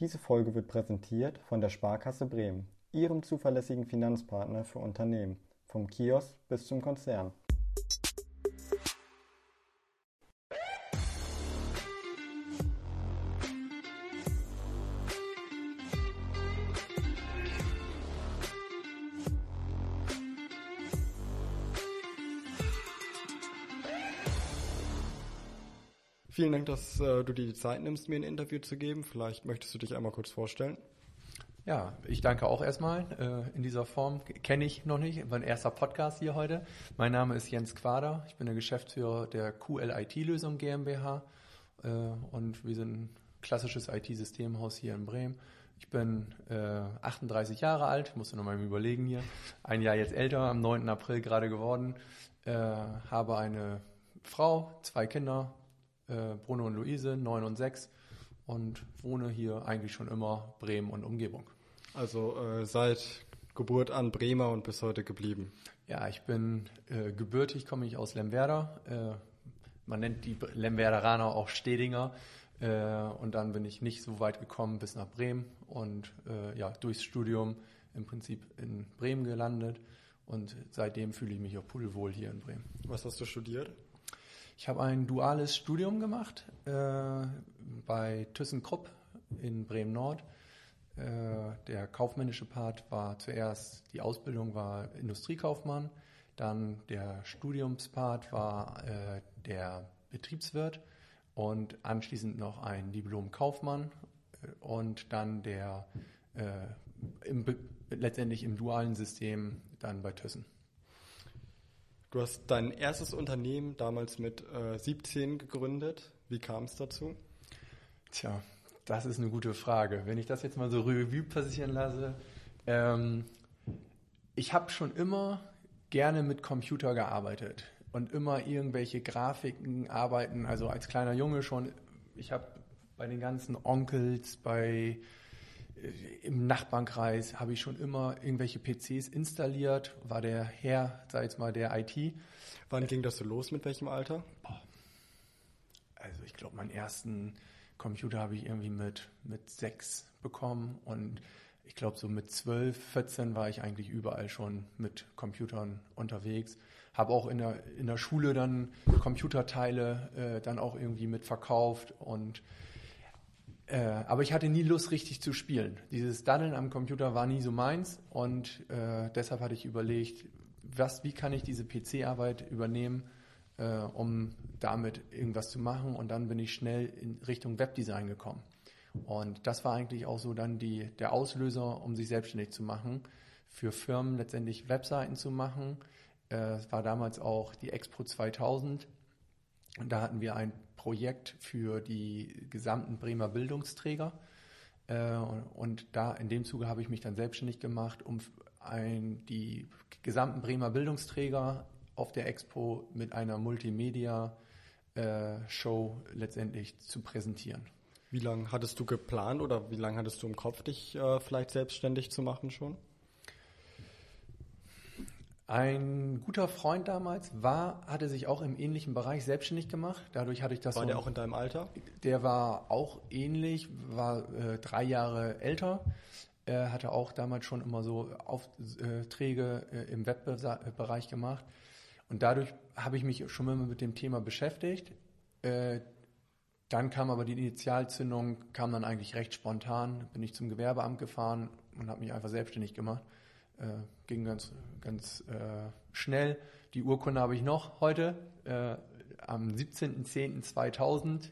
Diese Folge wird präsentiert von der Sparkasse Bremen, Ihrem zuverlässigen Finanzpartner für Unternehmen, vom Kiosk bis zum Konzern. Vielen Dank, dass äh, du dir die Zeit nimmst, mir ein Interview zu geben. Vielleicht möchtest du dich einmal kurz vorstellen. Ja, ich danke auch erstmal äh, in dieser Form. Kenne ich noch nicht, mein erster Podcast hier heute. Mein Name ist Jens Quader. Ich bin der Geschäftsführer der QLIT-Lösung GmbH äh, und wir sind ein klassisches IT-Systemhaus hier in Bremen. Ich bin äh, 38 Jahre alt, musste noch mal überlegen hier. Ein Jahr jetzt älter, am 9. April gerade geworden. Äh, habe eine Frau, zwei Kinder, äh, Bruno und Luise, 9 und 6 und wohne hier eigentlich schon immer Bremen und Umgebung. Also äh, seit Geburt an Bremer und bis heute geblieben. Ja, ich bin äh, gebürtig, komme ich aus Lemwerder. Äh, man nennt die Lemwerderaner auch Stedinger. Äh, und dann bin ich nicht so weit gekommen bis nach Bremen und äh, ja, durchs Studium im Prinzip in Bremen gelandet. Und seitdem fühle ich mich auch pudelwohl hier in Bremen. Was hast du studiert? Ich habe ein duales Studium gemacht äh, bei ThyssenKrupp in Bremen-Nord. Äh, der kaufmännische Part war zuerst, die Ausbildung war Industriekaufmann, dann der Studiumspart war äh, der Betriebswirt und anschließend noch ein Diplom-Kaufmann äh, und dann der äh, im, letztendlich im dualen System dann bei Thyssen. Du hast dein erstes Unternehmen damals mit äh, 17 gegründet. Wie kam es dazu? Tja, das ist eine gute Frage. Wenn ich das jetzt mal so Revue passieren lasse, ähm, ich habe schon immer gerne mit Computer gearbeitet und immer irgendwelche Grafiken arbeiten. Also als kleiner Junge schon. Ich habe bei den ganzen Onkels, bei im Nachbarnkreis habe ich schon immer irgendwelche PCs installiert, war der Herr, sag jetzt mal, der IT. Wann ging das so los, mit welchem Alter? Boah. Also ich glaube, meinen ersten Computer habe ich irgendwie mit, mit sechs bekommen und ich glaube, so mit zwölf, 14 war ich eigentlich überall schon mit Computern unterwegs. Habe auch in der, in der Schule dann Computerteile äh, dann auch irgendwie mit verkauft und äh, aber ich hatte nie Lust, richtig zu spielen. Dieses Daddeln am Computer war nie so meins und äh, deshalb hatte ich überlegt, was, wie kann ich diese PC-Arbeit übernehmen, äh, um damit irgendwas zu machen. Und dann bin ich schnell in Richtung Webdesign gekommen. Und das war eigentlich auch so dann die, der Auslöser, um sich selbstständig zu machen, für Firmen letztendlich Webseiten zu machen. Äh, es war damals auch die Expo 2000. Da hatten wir ein Projekt für die gesamten Bremer Bildungsträger. Äh, und da in dem Zuge habe ich mich dann selbstständig gemacht, um ein, die gesamten Bremer Bildungsträger auf der Expo mit einer Multimedia-Show äh, letztendlich zu präsentieren. Wie lange hattest du geplant oder wie lange hattest du im Kopf, dich äh, vielleicht selbstständig zu machen schon? Ein guter Freund damals war, hatte sich auch im ähnlichen Bereich selbstständig gemacht. Dadurch hatte ich das. War so, der auch in deinem Alter? Der war auch ähnlich, war äh, drei Jahre älter. Er hatte auch damals schon immer so Aufträge äh, im Webbereich gemacht. Und dadurch habe ich mich schon immer mit dem Thema beschäftigt. Äh, dann kam aber die Initialzündung, kam dann eigentlich recht spontan. Bin ich zum Gewerbeamt gefahren und habe mich einfach selbstständig gemacht. Äh, ging ganz, ganz äh, schnell. Die Urkunde habe ich noch heute, äh, am 17.10.2000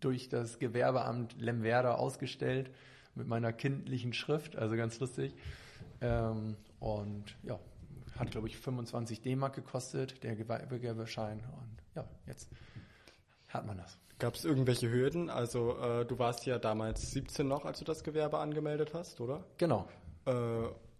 durch das Gewerbeamt Lemwerder ausgestellt mit meiner kindlichen Schrift, also ganz lustig. Ähm, und ja, hat glaube ich 25 D-Mark gekostet, der Gewerbeschein. Und ja, jetzt hat man das. Gab es irgendwelche Hürden? Also äh, du warst ja damals 17 noch, als du das Gewerbe angemeldet hast, oder? Genau. Äh,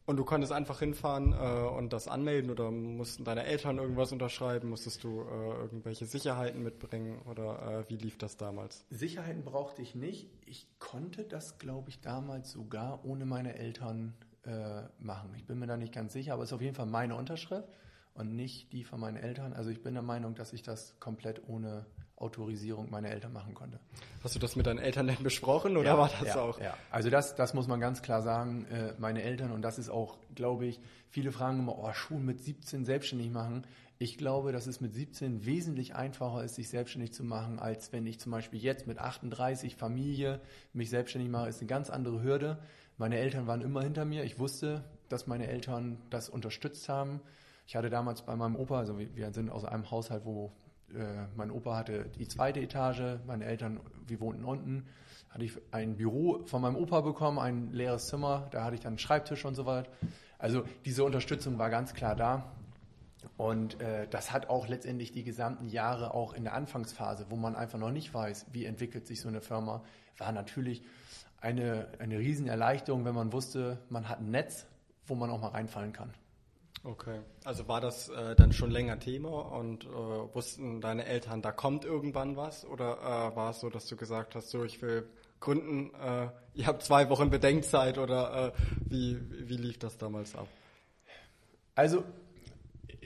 und du konntest einfach hinfahren äh, und das anmelden oder mussten deine Eltern irgendwas unterschreiben? Musstest du äh, irgendwelche Sicherheiten mitbringen oder äh, wie lief das damals? Sicherheiten brauchte ich nicht. Ich konnte das, glaube ich, damals sogar ohne meine Eltern äh, machen. Ich bin mir da nicht ganz sicher, aber es ist auf jeden Fall meine Unterschrift und nicht die von meinen Eltern. Also ich bin der Meinung, dass ich das komplett ohne Autorisierung meiner Eltern machen konnte. Hast du das mit deinen Eltern denn besprochen oder ja, war das ja, auch? Ja, also das, das muss man ganz klar sagen. Äh, meine Eltern, und das ist auch, glaube ich, viele fragen immer, oh, Schulen mit 17 selbstständig machen. Ich glaube, dass es mit 17 wesentlich einfacher ist, sich selbstständig zu machen, als wenn ich zum Beispiel jetzt mit 38 Familie mich selbstständig mache, ist eine ganz andere Hürde. Meine Eltern waren immer hinter mir. Ich wusste, dass meine Eltern das unterstützt haben. Ich hatte damals bei meinem Opa, also wir sind aus einem Haushalt, wo äh, mein Opa hatte die zweite Etage, meine Eltern, wir wohnten unten, hatte ich ein Büro von meinem Opa bekommen, ein leeres Zimmer, da hatte ich dann einen Schreibtisch und so weiter. Also diese Unterstützung war ganz klar da. Und äh, das hat auch letztendlich die gesamten Jahre auch in der Anfangsphase, wo man einfach noch nicht weiß, wie entwickelt sich so eine Firma, war natürlich eine, eine Riesenerleichterung, wenn man wusste, man hat ein Netz, wo man auch mal reinfallen kann. Okay, also war das äh, dann schon länger Thema und äh, wussten deine Eltern, da kommt irgendwann was? Oder äh, war es so, dass du gesagt hast, so ich will gründen, äh, ihr habt zwei Wochen Bedenkzeit oder äh, wie, wie lief das damals ab? Also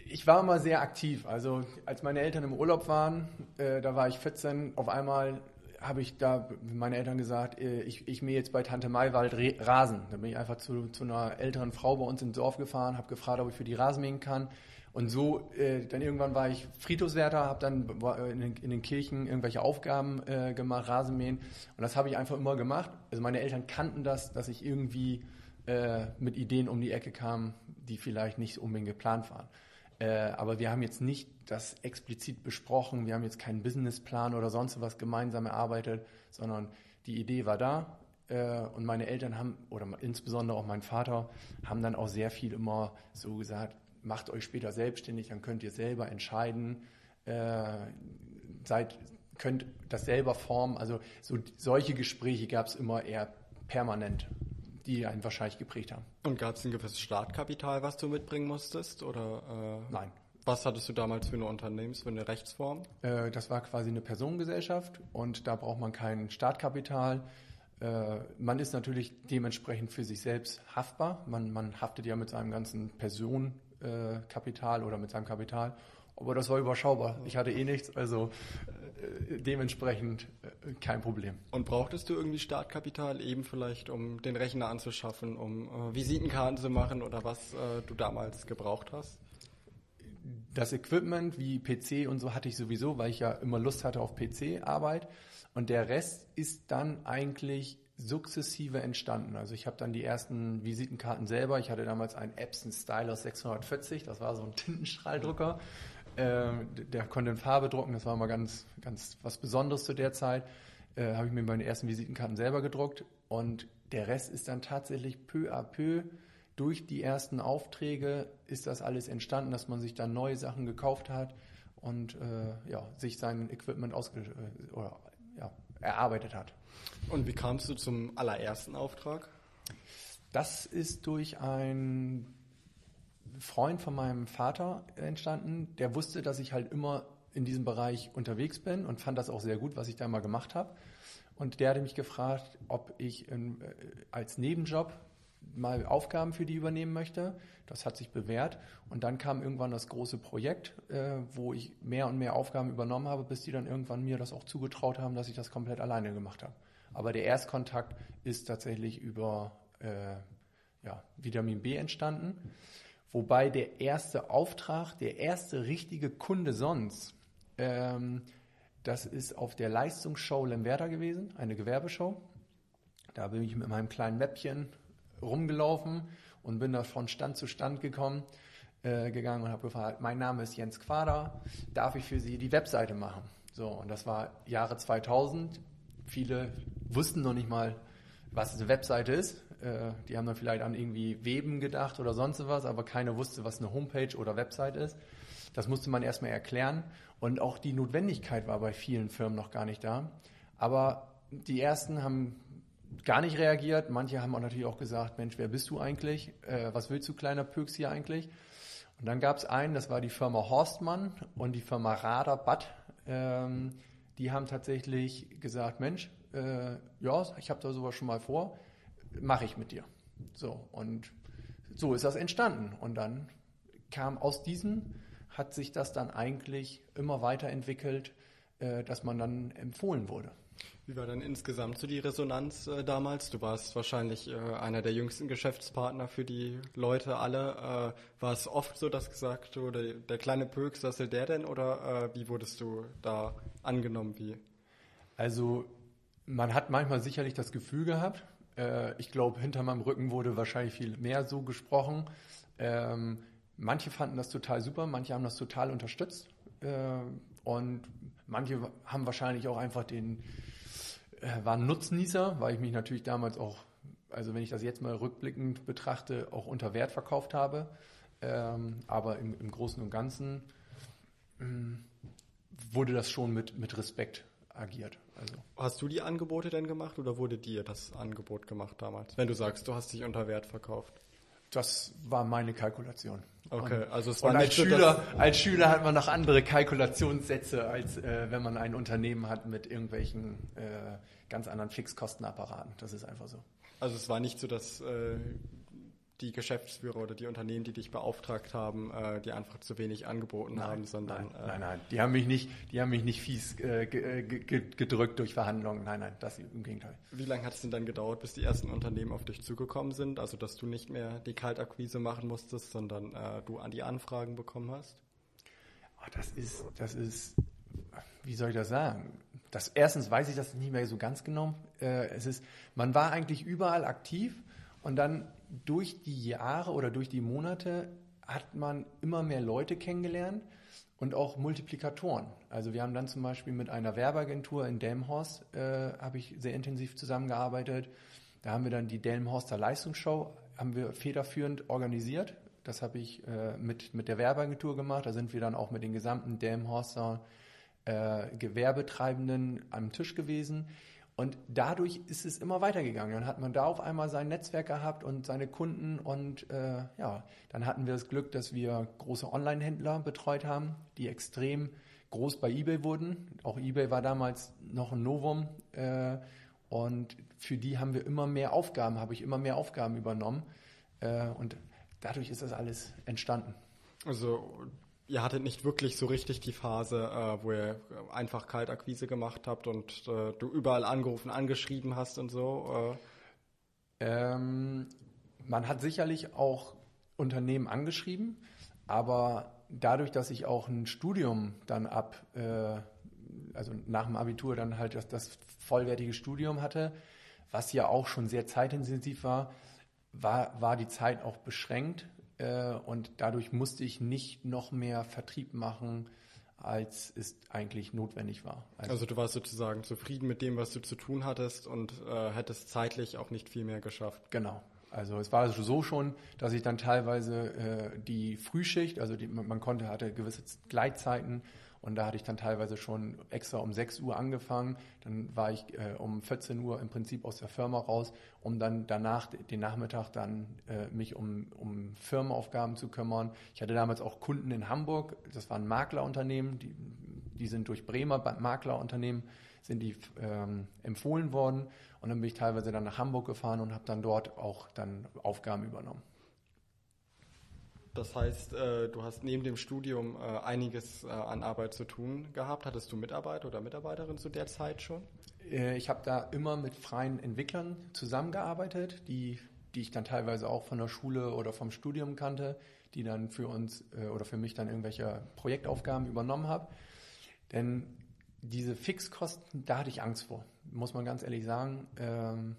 ich war immer sehr aktiv. Also als meine Eltern im Urlaub waren, äh, da war ich 14, auf einmal habe ich da meine Eltern gesagt, äh, ich, ich mähe jetzt bei Tante Maiwald Rasen. Da bin ich einfach zu, zu einer älteren Frau bei uns ins Dorf gefahren, habe gefragt, ob ich für die Rasen mähen kann. Und so, äh, dann irgendwann war ich Friedhofswärter, habe dann in den, in den, Kirchen irgendwelche Aufgaben äh, gemacht, Rasenmähen. Und das habe ich einfach immer gemacht. Also meine Eltern kannten das, dass ich irgendwie äh, mit Ideen um die Ecke kam, die vielleicht nicht unbedingt geplant waren. Äh, aber wir haben jetzt nicht das explizit besprochen, wir haben jetzt keinen Businessplan oder sonst was gemeinsam erarbeitet, sondern die Idee war da. Äh, und meine Eltern haben, oder insbesondere auch mein Vater, haben dann auch sehr viel immer so gesagt, macht euch später selbstständig, dann könnt ihr selber entscheiden, äh, seid, könnt das selber formen. Also so, solche Gespräche gab es immer eher permanent die einen wahrscheinlich geprägt haben. Und gab es ein gewisses Startkapital, was du mitbringen musstest? Oder, äh, Nein. Was hattest du damals für eine Unternehmens-, für eine Rechtsform? Äh, das war quasi eine Personengesellschaft und da braucht man kein Startkapital. Äh, man ist natürlich dementsprechend für sich selbst haftbar. Man, man haftet ja mit seinem ganzen Personenkapital oder mit seinem Kapital. Aber das war überschaubar. Ich hatte eh nichts, also äh, dementsprechend äh, kein Problem. Und brauchtest du irgendwie Startkapital eben vielleicht, um den Rechner anzuschaffen, um äh, Visitenkarten zu machen oder was äh, du damals gebraucht hast? Das Equipment wie PC und so hatte ich sowieso, weil ich ja immer Lust hatte auf PC-Arbeit. Und der Rest ist dann eigentlich sukzessive entstanden. Also ich habe dann die ersten Visitenkarten selber. Ich hatte damals einen Epson Stylus 640, das war so ein Tintenstrahldrucker. Äh, der konnte in Farbe drucken, das war mal ganz, ganz was Besonderes zu der Zeit. Äh, habe ich mir meine ersten Visitenkarten selber gedruckt und der Rest ist dann tatsächlich peu à peu durch die ersten Aufträge ist das alles entstanden, dass man sich dann neue Sachen gekauft hat und äh, ja, sich sein Equipment ausge äh, oder, ja, erarbeitet hat. Und wie kamst du zum allerersten Auftrag? Das ist durch ein Freund von meinem Vater entstanden, der wusste, dass ich halt immer in diesem Bereich unterwegs bin und fand das auch sehr gut, was ich da mal gemacht habe. Und der hatte mich gefragt, ob ich in, äh, als Nebenjob mal Aufgaben für die übernehmen möchte. Das hat sich bewährt. Und dann kam irgendwann das große Projekt, äh, wo ich mehr und mehr Aufgaben übernommen habe, bis die dann irgendwann mir das auch zugetraut haben, dass ich das komplett alleine gemacht habe. Aber der Erstkontakt ist tatsächlich über äh, ja, Vitamin B entstanden. Wobei der erste Auftrag, der erste richtige Kunde sonst, ähm, das ist auf der Leistungsshow Lemberta gewesen, eine Gewerbeshow. Da bin ich mit meinem kleinen Mäppchen rumgelaufen und bin da von Stand zu Stand gekommen, äh, gegangen und habe gefragt, mein Name ist Jens Quader, darf ich für Sie die Webseite machen? So, und das war Jahre 2000. Viele wussten noch nicht mal, was eine Webseite ist. Äh, die haben dann vielleicht an irgendwie Weben gedacht oder sonst was, aber keiner wusste, was eine Homepage oder Website ist. Das musste man erstmal erklären. Und auch die Notwendigkeit war bei vielen Firmen noch gar nicht da. Aber die ersten haben gar nicht reagiert. Manche haben auch natürlich auch gesagt, Mensch, wer bist du eigentlich? Äh, was willst du, kleiner Pöks hier eigentlich? Und dann gab es einen, das war die Firma Horstmann und die Firma Radar Bad. Ähm, die haben tatsächlich gesagt, Mensch, äh, ja, ich habe da sowas schon mal vor mache ich mit dir. So, und so ist das entstanden. Und dann kam aus diesem, hat sich das dann eigentlich immer weiterentwickelt. äh, dass man dann empfohlen wurde. Wie war dann insgesamt so die Resonanz äh, damals? Du warst wahrscheinlich äh, einer der jüngsten Geschäftspartner für die Leute alle. Äh, war es oft so, dass gesagt wurde, der kleine Pöks, was will der denn? Oder äh, wie wurdest du da angenommen? Wie? Also man hat manchmal sicherlich das Gefühl gehabt. Äh, ich glaube, hinter meinem Rücken wurde wahrscheinlich viel mehr so gesprochen. Ähm, manche fanden das total super, manche haben das total unterstützt. Äh, und manche haben wahrscheinlich auch einfach den äh, war ein Nutznießer, weil ich mich natürlich damals auch, also wenn ich das jetzt mal rückblickend betrachte, auch unter Wert verkauft habe. Ähm, aber im, im, Großen und Ganzen ähm, wurde das schon mit, mit Respekt agiert. Also. Hast du die Angebote denn gemacht oder wurde dir das Angebot gemacht damals? Wenn du sagst, du hast dich unter Wert verkauft. Das war meine Kalkulation. Okay, also es war und als Schüler, als Schüler hat man noch andere Kalkulationssätze, als äh, wenn man ein Unternehmen hat mit irgendwelchen äh, ganz anderen Fixkostenapparaten. Das ist einfach so. Also es war nicht so, dass äh, die Geschäftsführer oder die Unternehmen, die dich beauftragt haben, äh, die einfach zu wenig angeboten nein, haben, sondern nein, äh, nein, nein, die haben mich nicht, die haben mich nicht fies äh, äh gedrückt durch Verhandlungen. Nein, nein, das im Gegenteil. Wie lange hat es denn dann gedauert, bis die ersten Unternehmen auf dich zugekommen sind? Also dass du nicht mehr die Kaltakquise machen musstest, sondern äh, du an die Anfragen bekommen hast? Oh, das ist, das ist, wie soll ich das sagen? Das erstens weiß ich das nicht mehr so ganz genau. Äh, es ist, man war eigentlich überall aktiv und dann durch die Jahre oder durch die Monate hat man immer mehr Leute kennengelernt und auch Multiplikatoren. Also wir haben dann zum Beispiel mit einer Werbeagentur in Delmhorst äh, habe ich sehr intensiv zusammengearbeitet. Da haben wir dann die Delmhorster Leistungsshow haben wir federführend organisiert. Das habe ich äh, mit, mit der Werbeagentur gemacht. Da sind wir dann auch mit den gesamten Delmhorster äh, Gewerbetreibenden am Tisch gewesen. Und dadurch ist es immer weitergegangen. Dann hat man da auf einmal sein Netzwerk gehabt und seine Kunden und äh, ja, dann hatten wir das Glück, dass wir große Online-Händler betreut haben, die extrem groß bei eBay wurden. Auch eBay war damals noch ein Novum äh, und für die haben wir immer mehr Aufgaben, habe ich immer mehr Aufgaben übernommen äh, und dadurch ist das alles entstanden. Also ihr hattet nicht wirklich so richtig die Phase, äh, wo ihr einfach Kaltakquise gemacht habt und äh, du überall angerufen, angeschrieben hast und so? Äh. Ähm, man hat sicherlich auch Unternehmen angeschrieben, aber dadurch, dass ich auch ein Studium dann ab, äh, also nach dem Abitur dann halt das, das vollwertige Studium hatte, was ja auch schon sehr zeitintensiv war, war, war die Zeit auch beschränkt äh, und dadurch musste ich nicht noch mehr Vertrieb machen, als es eigentlich notwendig war. Also, also, du warst sozusagen zufrieden mit dem, was du zu tun hattest und äh, hättest zeitlich auch nicht viel mehr geschafft. Genau. Also es war so schon, dass ich dann teilweise äh, die Frühschicht, also die, man konnte, hatte gewisse Gleitzeiten und da hatte ich dann teilweise schon extra um 6 Uhr angefangen. Dann war ich äh, um 14 Uhr im Prinzip aus der Firma raus, um dann danach den Nachmittag dann äh, mich um, um Firmenaufgaben zu kümmern. Ich hatte damals auch Kunden in Hamburg. Das waren Maklerunternehmen. Die, die sind durch Bremer Maklerunternehmen sind die ähm, empfohlen worden. Und dann bin ich teilweise dann nach Hamburg gefahren und habe dann dort auch dann Aufgaben übernommen. Das heißt, äh, du hast neben dem Studium äh, einiges äh, an Arbeit zu tun gehabt. Hattest du Mitarbeiter oder Mitarbeiterin zu der Zeit schon? Ich habe da immer mit freien Entwicklern zusammengearbeitet, die, die ich dann teilweise auch von der Schule oder vom Studium kannte, die dann für uns oder für mich dann irgendwelche Projektaufgaben übernommen haben. Denn diese Fixkosten, da hatte ich Angst vor, muss man ganz ehrlich sagen. Ähm,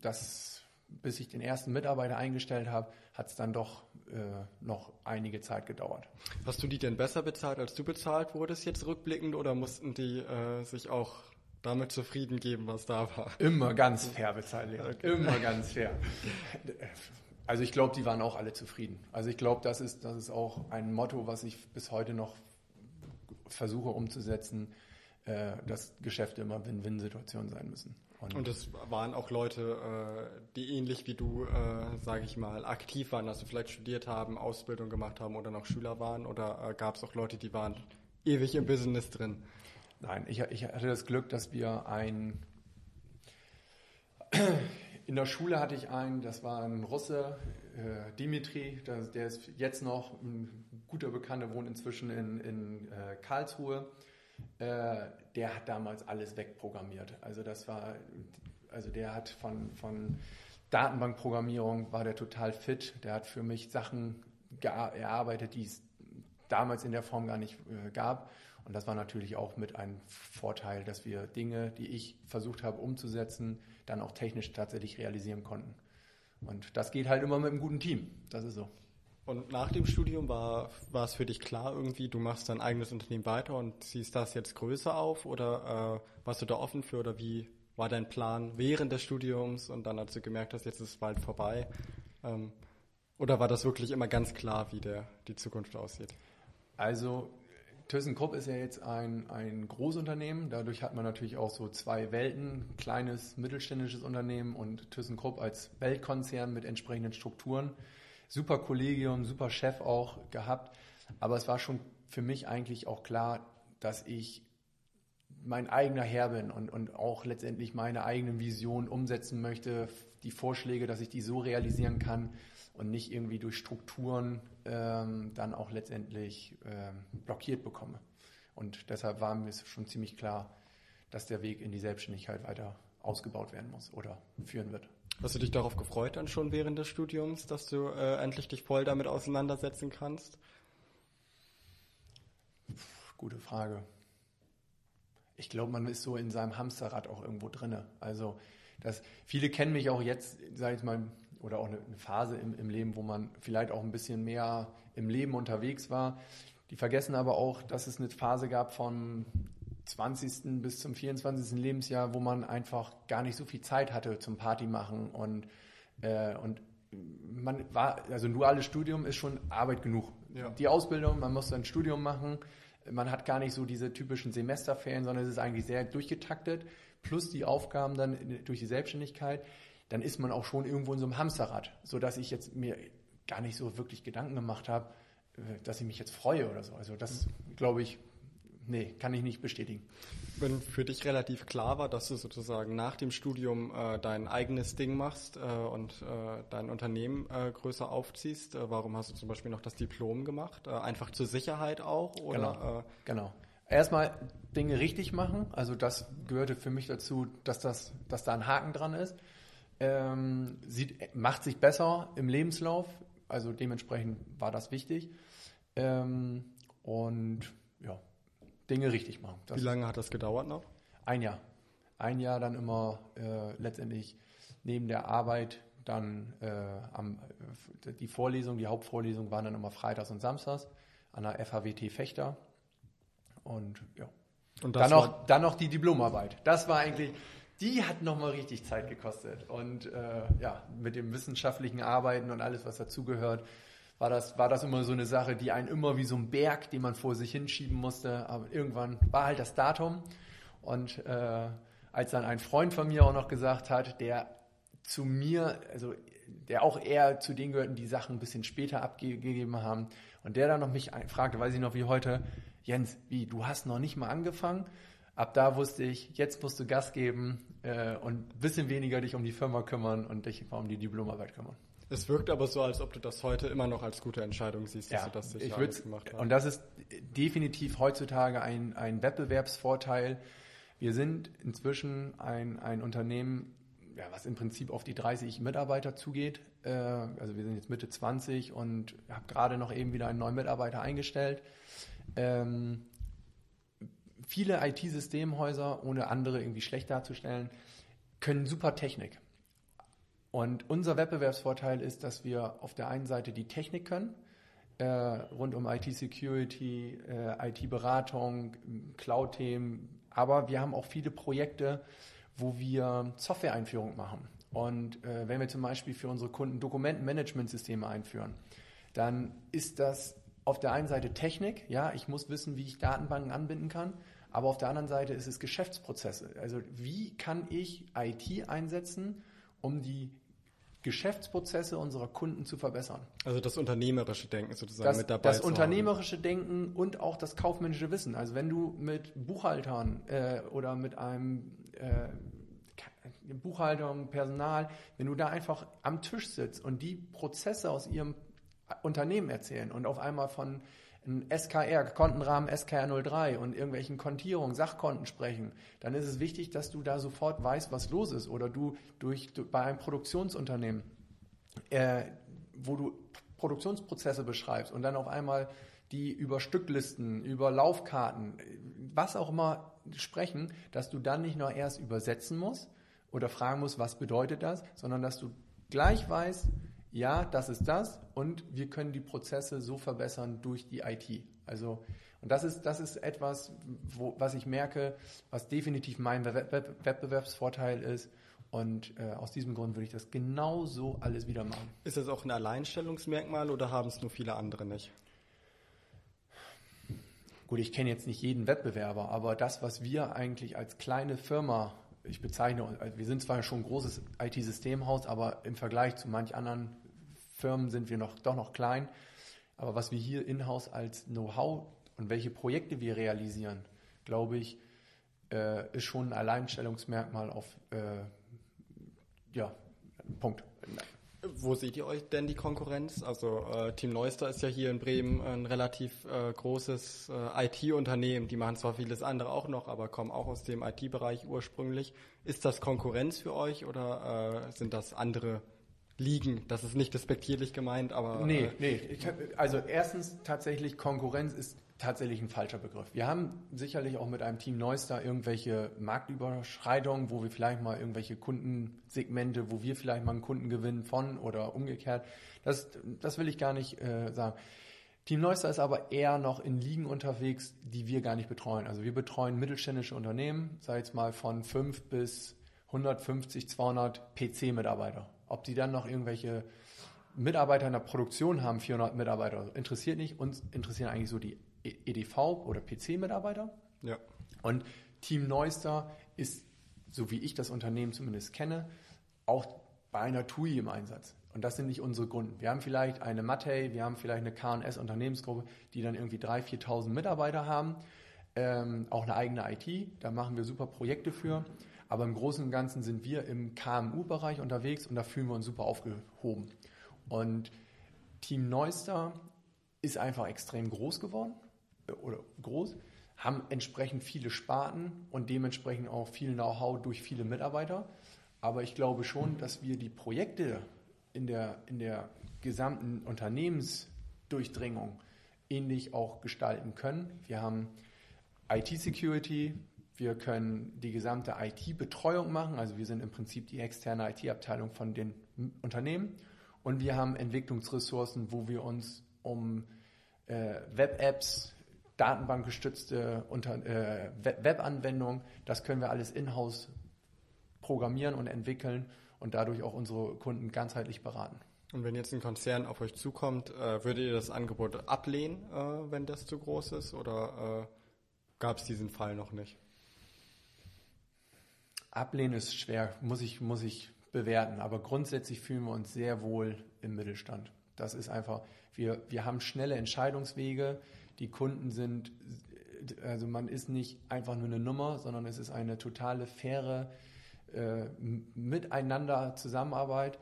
dass bis ich den ersten Mitarbeiter eingestellt habe, hat es dann doch äh, noch einige Zeit gedauert. Hast du die denn besser bezahlt, als du bezahlt wurdest jetzt rückblickend oder mussten die äh, sich auch damit zufrieden geben, was da war? Immer ganz fair bezahlt, okay. immer ganz fair. Also ich glaube, die waren auch alle zufrieden. Also ich glaube, das ist, das ist auch ein Motto, was ich bis heute noch versuche umzusetzen, äh, dass Geschäfte immer Win-Win-Situationen sein müssen. Und, und es waren auch Leute, äh, die ähnlich wie du, äh, sage ich mal, aktiv waren, also vielleicht studiert haben, Ausbildung gemacht haben oder noch Schüler waren? Oder äh, gab es auch Leute, die waren ewig im Business drin? Nein, ich, ich hatte das Glück, dass wir ein... In der Schule hatte ich einen, das war ein Russe, äh, Dimitri, der, der, ist jetzt noch ein guter Bekannter, wohnt inzwischen in, in äh, Karlsruhe. Äh, der hat damals alles wegprogrammiert. Also das war, also der hat von, von Datenbankprogrammierung war der total fit. Der hat für mich Sachen erarbeitet, die es damals in der Form gar nicht äh, gab. Und das war natürlich auch mit einem Vorteil, dass wir Dinge, die ich versucht habe umzusetzen, dann auch technisch tatsächlich realisieren konnten. Und das geht halt immer mit einem guten Team. Das ist so. Und nach dem Studium war, war es für dich klar irgendwie, du machst dein eigenes Unternehmen weiter und ziehst das jetzt größer auf oder äh, warst du da offen für oder wie war dein Plan während des Studiums und dann als du gemerkt hast, jetzt ist es bald vorbei? Ähm, oder war das wirklich immer ganz klar, wie der, die Zukunft aussieht? Also ThyssenKrupp ist ja jetzt ein, ein Großunternehmen. Dadurch hat man natürlich auch so zwei Welten, kleines mittelständisches Unternehmen und ThyssenKrupp als Weltkonzern mit entsprechenden Strukturen. Super Kollegium, super Chef auch gehabt. Aber es war schon für mich eigentlich auch klar, dass ich mein eigener Herr bin und, und auch letztendlich meine eigene Vision umsetzen möchte, die Vorschläge, dass ich die so realisieren kann, und nicht irgendwie durch Strukturen ähm, dann auch letztendlich ähm, blockiert bekomme. Und deshalb war mir schon ziemlich klar, dass der Weg in die Selbstständigkeit weiter ausgebaut werden muss oder führen wird. Hast du dich darauf gefreut dann schon während des Studiums, dass du äh, endlich dich voll damit auseinandersetzen kannst? Gute Frage. Ich glaube, man ist so in seinem Hamsterrad auch irgendwo drinne. Also, dass viele kennen mich auch jetzt, sage ich mal, oder auch eine, Phase im, im Leben, wo man vielleicht auch ein bisschen mehr im Leben unterwegs war. Die vergessen aber auch, dass es eine Phase gab von 20. bis zum 24. Lebensjahr, wo man einfach gar nicht so viel Zeit hatte zum Party machen und, äh, und man war, also ein duales Studium ist schon Arbeit genug. Ja. Die Ausbildung, man muss ein Studium machen, man hat gar nicht so diese typischen Semesterferien, sondern es ist eigentlich sehr durchgetaktet, plus die Aufgaben dann durch die Selbstständigkeit dann ist man auch schon irgendwo in so einem Hamsterrad, sodass ich jetzt mir gar nicht so wirklich Gedanken gemacht habe, äh, dass ich mich jetzt freue oder so. Also das glaube ich, nee, kann ich nicht bestätigen. Wenn für dich relativ klar war, dass du sozusagen nach dem Studium äh, dein eigenes Ding machst äh, und äh, dein Unternehmen äh, größer aufziehst, äh, warum hast du zum Beispiel noch das Diplom gemacht? einfach zur Sicherheit auch? Oder, genau. genau. Erstmal Dinge richtig machen. Also das gehörte für mich dazu, dass, das, dass da ein Haken dran ist ähm, sieht, macht sich besser im Lebenslauf, also dementsprechend war das wichtig. Ähm, und ja, Dinge richtig machen. Das Wie lange hat das gedauert noch? Ein Jahr. Ein Jahr dann immer äh, letztendlich neben der Arbeit dann äh, am, äh, die Vorlesung, die Hauptvorlesung waren dann immer freitags und samstags an der FHWT Fechter. Und ja. Und dann, noch, dann noch die Diplomarbeit. Das war eigentlich, die hat nochmal richtig Zeit gekostet. Und äh, ja, mit dem wissenschaftlichen Arbeiten und alles, was dazugehört, war das, war das immer so eine Sache, die einen immer wie so ein Berg, den man vor sich hinschieben musste. Aber irgendwann war halt das Datum. Und äh, als dann ein Freund von mir auch noch gesagt hat, der zu mir, also der auch eher zu denen gehörten, die Sachen ein bisschen später abgegeben haben, und der dann noch mich fragte, weiß ich noch wie heute, Jens, wie, du hast noch nicht mal angefangen? ab da wusste ich, jetzt musst du Gas geben äh, und ein bisschen weniger dich um die Firma kümmern und dich um die Diplomarbeit kümmern. Es wirkt aber so, als ob du das heute immer noch als gute Entscheidung siehst, dass ja, du das sicher alles gemacht hast. Und das ist definitiv heutzutage ein, ein Wettbewerbsvorteil. Wir sind inzwischen ein, ein Unternehmen, ja, was im Prinzip auf die 30 Mitarbeiter zugeht. Äh, also wir sind jetzt Mitte 20 und habe gerade noch eben wieder einen neuen Mitarbeiter eingestellt. Ähm, viele IT-Systemhäuser, ohne andere irgendwie schlecht darzustellen, können super Technik. Und unser Wettbewerbsvorteil ist, dass wir auf der einen Seite die Technik können, äh, rund um IT-Security, äh, IT-Beratung, Cloud-Themen, aber wir haben auch viele Projekte, wo wir Software-Einführung machen. Und äh, wenn wir zum Beispiel für unsere Kunden Dokumentenmanagementsysteme einführen, dann ist das auf der einen Seite Technik, ja, ich muss wissen, wie ich Datenbanken anbinden kann, aber auf der anderen Seite ist es Geschäftsprozesse. Also wie kann ich IT einsetzen, um die Geschäftsprozesse unserer Kunden zu verbessern. Also das unternehmerische Denken sozusagen das, mit dabei. Das unternehmerische haben. Denken und auch das kaufmännische Wissen. Also wenn du mit Buchhaltern äh, oder mit einem äh, Buchhaltung, Personal, wenn du da einfach am Tisch sitzt und die Prozesse aus ihrem Unternehmen erzählen und auf einmal von ein SKR, Kontenrahmen SKR03 und irgendwelchen Kontierungen, Sachkonten sprechen, dann ist es wichtig, dass du da sofort weißt, was los ist. Oder du durch, du, bei einem Produktionsunternehmen, äh, wo du Produktionsprozesse beschreibst und dann auf einmal die über Stücklisten, über Laufkarten, was auch immer sprechen, dass du dann nicht nur erst übersetzen musst oder fragen musst, was bedeutet das, sondern dass du gleich weißt, ja, das ist das und wir können die Prozesse so verbessern durch die IT. Also, und das ist, das ist etwas, wo, was ich merke, was definitiv mein Wettbewerbsvorteil ist. Und äh, aus diesem Grund würde ich das genauso alles wieder machen. Ist das auch ein Alleinstellungsmerkmal oder haben es nur viele andere nicht? Gut, ich kenne jetzt nicht jeden Wettbewerber, aber das, was wir eigentlich als kleine Firma ich bezeichne, wir sind zwar schon ein großes IT-Systemhaus, aber im Vergleich zu manch anderen Firmen sind wir noch, doch noch klein. Aber was wir hier in-house als Know-how und welche Projekte wir realisieren, glaube ich, äh, ist schon ein Alleinstellungsmerkmal auf, äh, ja, Punkt. Wo seht ihr euch denn die Konkurrenz? Also äh, Team Neuster ist ja hier in Bremen ein relativ äh, großes äh, IT-Unternehmen. Die machen zwar vieles andere auch noch, aber kommen auch aus dem IT-Bereich ursprünglich. Ist das Konkurrenz für euch oder äh, sind das andere Ligen? Das ist nicht despektierlich gemeint, aber... Nee, äh, nee. Also erstens tatsächlich Konkurrenz ist tatsächlich ein falscher Begriff. Wir haben sicherlich auch mit einem Team Neustar irgendwelche Marktüberschreitungen, wo wir vielleicht mal irgendwelche Kundensegmente, wo wir vielleicht mal einen Kunden gewinnen von oder umgekehrt. Das, das will ich gar nicht äh, sagen. Team Neustar ist aber eher noch in Ligen unterwegs, die wir gar nicht betreuen. Also wir betreuen mittelständische Unternehmen, sei es mal von 5 bis 150, 200 PC-Mitarbeiter. Ob die dann noch irgendwelche Mitarbeiter in der Produktion haben, 400 Mitarbeiter, interessiert nicht. Uns interessieren eigentlich so die EDV oder PC-Mitarbeiter. Ja. Und Team Neuster ist, so wie ich das Unternehmen zumindest kenne, auch bei einer TUI im Einsatz. Und das sind nicht unsere Kunden. Wir haben vielleicht eine Mattei, wir haben vielleicht eine KS-Unternehmensgruppe, die dann irgendwie 3.000, 4.000 Mitarbeiter haben, ähm, auch eine eigene IT, da machen wir super Projekte für. Aber im Großen und Ganzen sind wir im KMU-Bereich unterwegs und da fühlen wir uns super aufgehoben. Und Team Neuster ist einfach extrem groß geworden oder groß, haben entsprechend viele Sparten und dementsprechend auch viel Know-how durch viele Mitarbeiter. Aber ich glaube schon, dass wir die Projekte in der, in der gesamten Unternehmensdurchdringung ähnlich auch gestalten können. Wir haben IT-Security, wir können die gesamte IT-Betreuung machen, also wir sind im Prinzip die externe IT-Abteilung von den Unternehmen und wir haben Entwicklungsressourcen, wo wir uns um äh, Web-Apps, datenbankgestützte äh, Webanwendungen, das können wir alles in-house programmieren und entwickeln und dadurch auch unsere Kunden ganzheitlich beraten. Und wenn jetzt ein Konzern auf euch zukommt, äh, würdet ihr das Angebot ablehnen, äh, wenn das zu groß ist, oder äh, gab es diesen Fall noch nicht? Ablehnen ist schwer, muss ich, muss ich bewerten, aber grundsätzlich fühlen wir uns sehr wohl im Mittelstand. Das ist einfach, wir, wir haben schnelle Entscheidungswege, die Kunden sind, also man ist nicht einfach nur eine Nummer, sondern es ist eine totale faire äh, Miteinander Zusammenarbeit.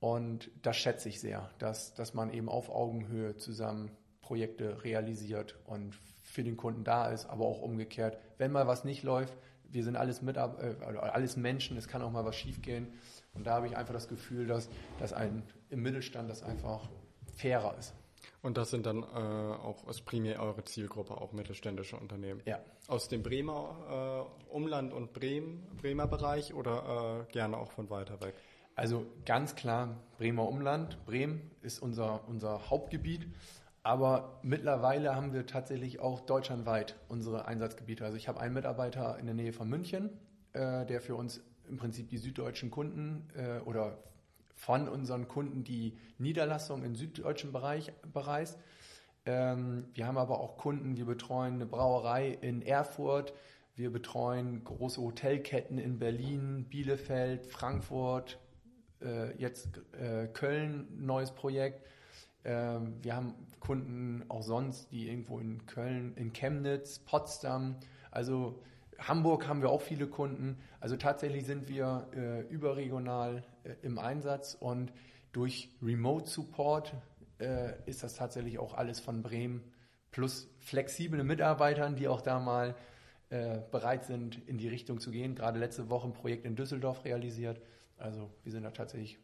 Und das schätze ich sehr, dass, dass man eben auf Augenhöhe zusammen Projekte realisiert und für den Kunden da ist, aber auch umgekehrt. Wenn mal was nicht läuft, wir sind alles, mit, äh, alles Menschen, es kann auch mal was schiefgehen. Und da habe ich einfach das Gefühl, dass, dass ein im Mittelstand das einfach fairer ist. Und das sind dann äh, auch aus primär eure Zielgruppe, auch mittelständische Unternehmen? Ja. Aus dem Bremer äh, Umland und Bremen, Bremer Bereich oder äh, gerne auch von weiter weg? Also ganz klar Bremer Umland. Bremen ist unser, unser Hauptgebiet. Aber mittlerweile haben wir tatsächlich auch deutschlandweit unsere Einsatzgebiete. Also ich habe einen Mitarbeiter in der Nähe von München, äh, der für uns im Prinzip die süddeutschen Kunden äh, oder von unseren Kunden die Niederlassung im süddeutschen Bereich bereist. Ähm, wir haben aber auch Kunden, wir betreuen eine Brauerei in Erfurt, wir betreuen große Hotelketten in Berlin, Bielefeld, Frankfurt, äh, jetzt äh, Köln, neues Projekt. Ähm, wir haben Kunden auch sonst, die irgendwo in Köln, in Chemnitz, Potsdam, also Hamburg haben wir auch viele Kunden. Also tatsächlich sind wir äh, überregional äh, im Einsatz und durch Remote Support äh, ist das tatsächlich auch alles von Bremen plus flexible Mitarbeitern, die auch da mal äh, bereit sind, in die Richtung zu gehen. Gerade letzte Woche ein Projekt in Düsseldorf realisiert. Also wir sind da tatsächlich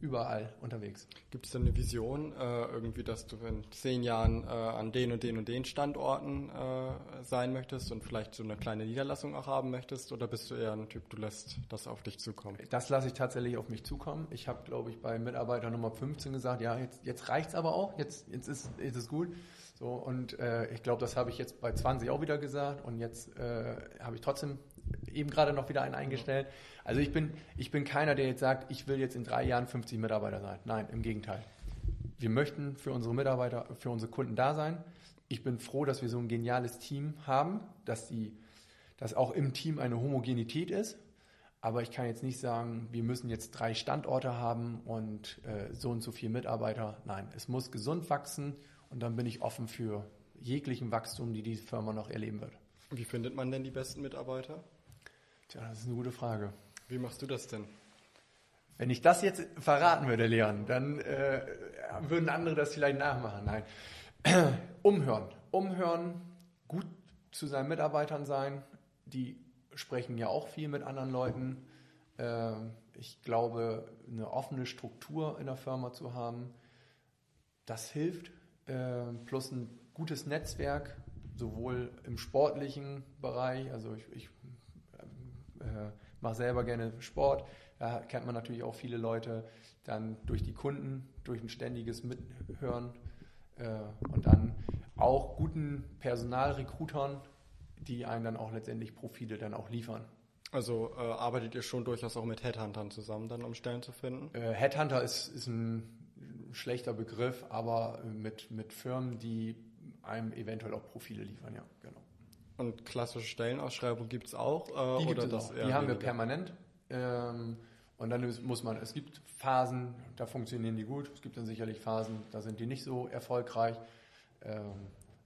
überall unterwegs. Gibt es denn eine Vision, äh, irgendwie, dass du in zehn Jahren äh, an den und den und den Standorten äh, sein möchtest und vielleicht so eine kleine Niederlassung auch haben möchtest? Oder bist du eher ein Typ, du lässt das auf dich zukommen? Das lasse ich tatsächlich auf mich zukommen. Ich habe, glaube ich, bei Mitarbeiter Nummer 15 gesagt, ja, jetzt, jetzt reicht es aber auch, jetzt, jetzt ist, ist es gut. So, und äh, ich glaube, das habe ich jetzt bei 20 auch wieder gesagt und jetzt äh, habe ich trotzdem eben gerade noch wieder einen eingestellt. Also ich bin, ich bin keiner, der jetzt sagt, ich will jetzt in drei Jahren 50 Mitarbeiter sein. Nein, im Gegenteil. Wir möchten für unsere Mitarbeiter, für unsere Kunden da sein. Ich bin froh, dass wir so ein geniales Team haben, dass, die, dass auch im Team eine Homogenität ist. Aber ich kann jetzt nicht sagen, wir müssen jetzt drei Standorte haben und äh, so und so viele Mitarbeiter. Nein, es muss gesund wachsen und dann bin ich offen für jeglichen Wachstum, die die Firma noch erleben wird. Wie findet man denn die besten Mitarbeiter? Tja, das ist eine gute Frage. Wie machst du das denn? Wenn ich das jetzt verraten würde, Leon, dann äh, würden andere das vielleicht nachmachen. Nein. Umhören. Umhören, gut zu seinen Mitarbeitern sein. Die sprechen ja auch viel mit anderen Leuten. Äh, ich glaube, eine offene Struktur in der Firma zu haben, das hilft. Äh, plus ein gutes Netzwerk, sowohl im sportlichen Bereich, also ich, ich äh, mache selber gerne Sport. Da kennt man natürlich auch viele Leute dann durch die Kunden, durch ein ständiges Mithören äh, und dann auch guten Personalrekrutern, die einen dann auch letztendlich Profile dann auch liefern. Also äh, arbeitet ihr schon durchaus auch mit Headhuntern zusammen, dann um Stellen zu finden? Äh, Headhunter ist, ist ein schlechter Begriff, aber mit, mit Firmen, die einem eventuell auch Profile liefern, ja, genau. Und klassische Stellenausschreibung gibt es auch? Äh, die gibt es auch. Die haben wir permanent. Ähm, und dann muss man, es gibt Phasen, da funktionieren die gut. Es gibt dann sicherlich Phasen, da sind die nicht so erfolgreich. Ähm,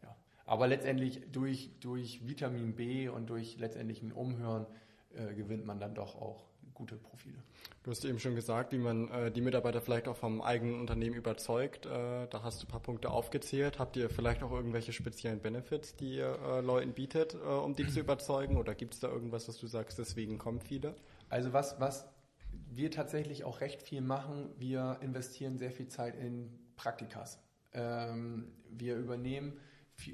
ja. Aber letztendlich durch, durch Vitamin B und durch letztendlich ein Umhören äh, gewinnt man dann doch auch gute Profile. Du hast eben schon gesagt, wie man äh, die Mitarbeiter vielleicht auch vom eigenen Unternehmen überzeugt. Äh, da hast du ein paar Punkte aufgezählt. Habt ihr vielleicht auch irgendwelche speziellen Benefits, die ihr äh, Leuten bietet, äh, um die zu überzeugen? Oder gibt es da irgendwas, was du sagst, deswegen kommen viele? Also was, was wir tatsächlich auch recht viel machen, wir investieren sehr viel Zeit in Praktikas. Ähm, wir übernehmen,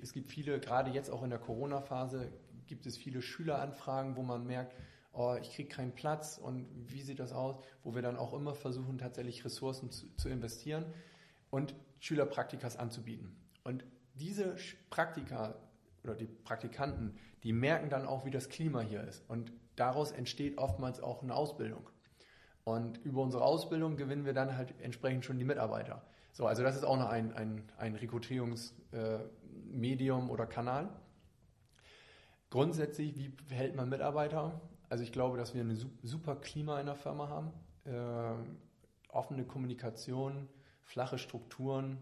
es gibt viele, gerade jetzt auch in der Corona-Phase, gibt es viele Schüleranfragen, wo man merkt, oh, ich kriege keinen Platz und wie sieht das aus, wo wir dann auch immer versuchen, tatsächlich Ressourcen zu, zu investieren und Schülerpraktikas anzubieten. Und diese Praktika oder die Praktikanten, die merken dann auch, wie das Klima hier ist. Und daraus entsteht oftmals auch eine Ausbildung. Und über unsere Ausbildung gewinnen wir dann halt entsprechend schon die Mitarbeiter. So, also das ist auch noch ein, ein, ein Rekrutierungsmedium äh, oder Kanal. Grundsätzlich, wie hält man Mitarbeiter? Also ich glaube, dass wir ein super Klima in der Firma haben, äh, offene Kommunikation, flache Strukturen,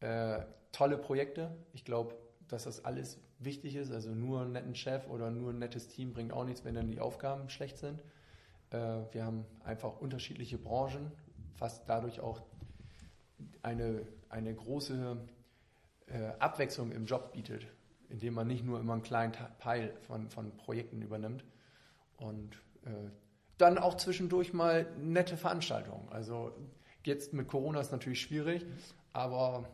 äh, tolle Projekte. Ich glaube, dass das alles wichtig ist. Also nur einen netten Chef oder nur ein nettes Team bringt auch nichts, wenn dann die Aufgaben schlecht sind. Äh, wir haben einfach unterschiedliche Branchen, was dadurch auch eine, eine große äh, Abwechslung im Job bietet, indem man nicht nur immer einen kleinen Teil von, von Projekten übernimmt. Und äh, dann auch zwischendurch mal nette Veranstaltungen. Also jetzt mit Corona ist natürlich schwierig, aber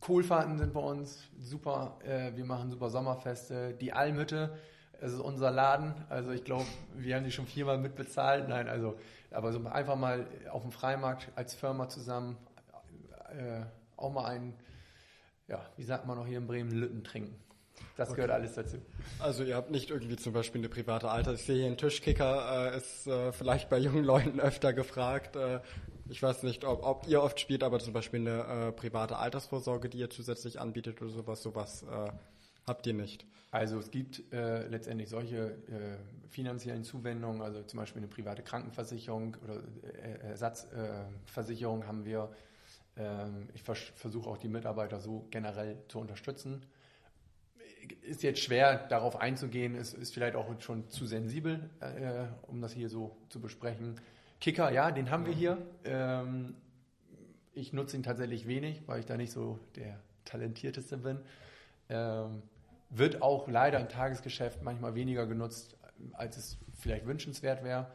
Kohlfahrten sind bei uns super. Äh, wir machen super Sommerfeste. Die Almhütte, es ist unser Laden. Also ich glaube, wir haben die schon viermal mitbezahlt. Nein, also aber so einfach mal auf dem Freimarkt als Firma zusammen äh, auch mal einen, ja, wie sagt man noch hier in Bremen, Lütten trinken. Das okay. gehört alles dazu. Also ihr habt nicht irgendwie zum Beispiel eine private Alter. Ich sehe hier einen Tischkicker, äh, ist äh, vielleicht bei jungen Leuten öfter gefragt. Äh, ich weiß nicht, ob, ob, ihr oft spielt, aber zum Beispiel eine äh, private Altersvorsorge, die ihr zusätzlich anbietet oder sowas, sowas äh, habt ihr nicht. Also es gibt äh, letztendlich solche finanziellen Zuwendungen, also zum Beispiel eine private Krankenversicherung oder Ersatzversicherung haben wir. Ähm, ich vers versuche auch die Mitarbeiter so generell zu unterstützen ist jetzt schwer, darauf einzugehen, ist, ist vielleicht auch schon zu sensibel, äh, um das hier so zu besprechen. Kicker, ja, den haben wir hier. Ähm, ich nutze ihn tatsächlich wenig, weil ich da nicht so der Talentierteste bin. Ähm, wird auch leider im Tagesgeschäft manchmal weniger genutzt, als es vielleicht wünschenswert wäre.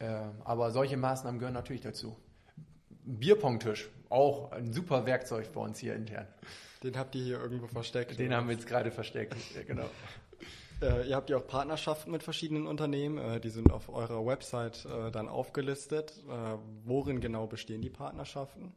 Ähm, aber solche Maßnahmen gehören natürlich dazu. Bierpongtisch, auch ein super Werkzeug bei uns hier intern. Den habt ihr hier irgendwo versteckt. Den haben wir jetzt gerade versteckt, ja, genau. Äh, ihr habt ja auch Partnerschaften mit verschiedenen Unternehmen, äh, die sind auf eurer Website äh, dann aufgelistet. Äh, worin genau bestehen die Partnerschaften?